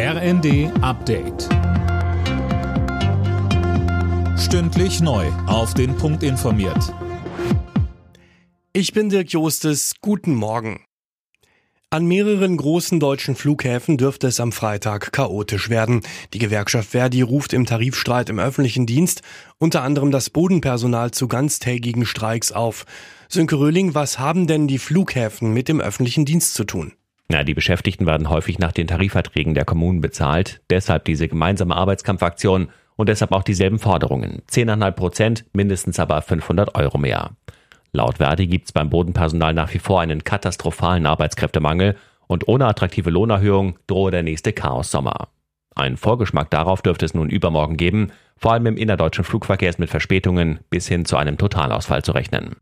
RND Update. Stündlich neu. Auf den Punkt informiert. Ich bin Dirk Jostes. Guten Morgen. An mehreren großen deutschen Flughäfen dürfte es am Freitag chaotisch werden. Die Gewerkschaft Verdi ruft im Tarifstreit im öffentlichen Dienst unter anderem das Bodenpersonal zu ganztägigen Streiks auf. Sönke Röhling, was haben denn die Flughäfen mit dem öffentlichen Dienst zu tun? Na, die Beschäftigten werden häufig nach den Tarifverträgen der Kommunen bezahlt. Deshalb diese gemeinsame Arbeitskampfaktion und deshalb auch dieselben Forderungen. 10,5 Prozent, mindestens aber 500 Euro mehr. Laut Verdi gibt es beim Bodenpersonal nach wie vor einen katastrophalen Arbeitskräftemangel und ohne attraktive Lohnerhöhung drohe der nächste Chaos-Sommer. Ein Vorgeschmack darauf dürfte es nun übermorgen geben. Vor allem im innerdeutschen Verkehr ist mit Verspätungen bis hin zu einem Totalausfall zu rechnen.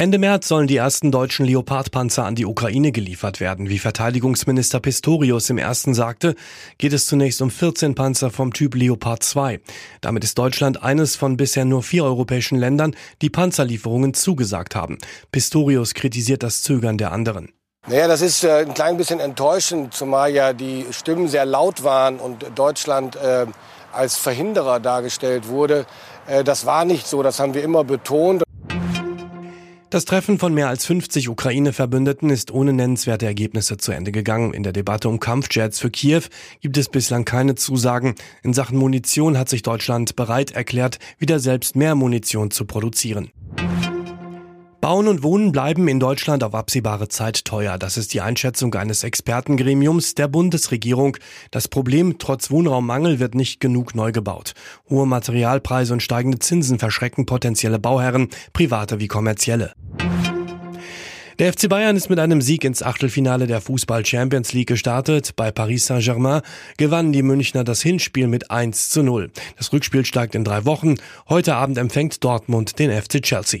Ende März sollen die ersten deutschen Leopardpanzer an die Ukraine geliefert werden. Wie Verteidigungsminister Pistorius im ersten sagte, geht es zunächst um 14 Panzer vom Typ Leopard 2. Damit ist Deutschland eines von bisher nur vier europäischen Ländern, die Panzerlieferungen zugesagt haben. Pistorius kritisiert das Zögern der anderen. Naja, das ist äh, ein klein bisschen enttäuschend, zumal ja die Stimmen sehr laut waren und Deutschland äh, als Verhinderer dargestellt wurde. Äh, das war nicht so, das haben wir immer betont. Das Treffen von mehr als 50 Ukraine-Verbündeten ist ohne nennenswerte Ergebnisse zu Ende gegangen. In der Debatte um Kampfjets für Kiew gibt es bislang keine Zusagen. In Sachen Munition hat sich Deutschland bereit erklärt, wieder selbst mehr Munition zu produzieren. Bauen und Wohnen bleiben in Deutschland auf absehbare Zeit teuer. Das ist die Einschätzung eines Expertengremiums der Bundesregierung. Das Problem, trotz Wohnraummangel wird nicht genug neu gebaut. Hohe Materialpreise und steigende Zinsen verschrecken potenzielle Bauherren, private wie kommerzielle. Der FC Bayern ist mit einem Sieg ins Achtelfinale der Fußball Champions League gestartet. Bei Paris Saint-Germain gewannen die Münchner das Hinspiel mit 1 zu 0. Das Rückspiel steigt in drei Wochen. Heute Abend empfängt Dortmund den FC Chelsea.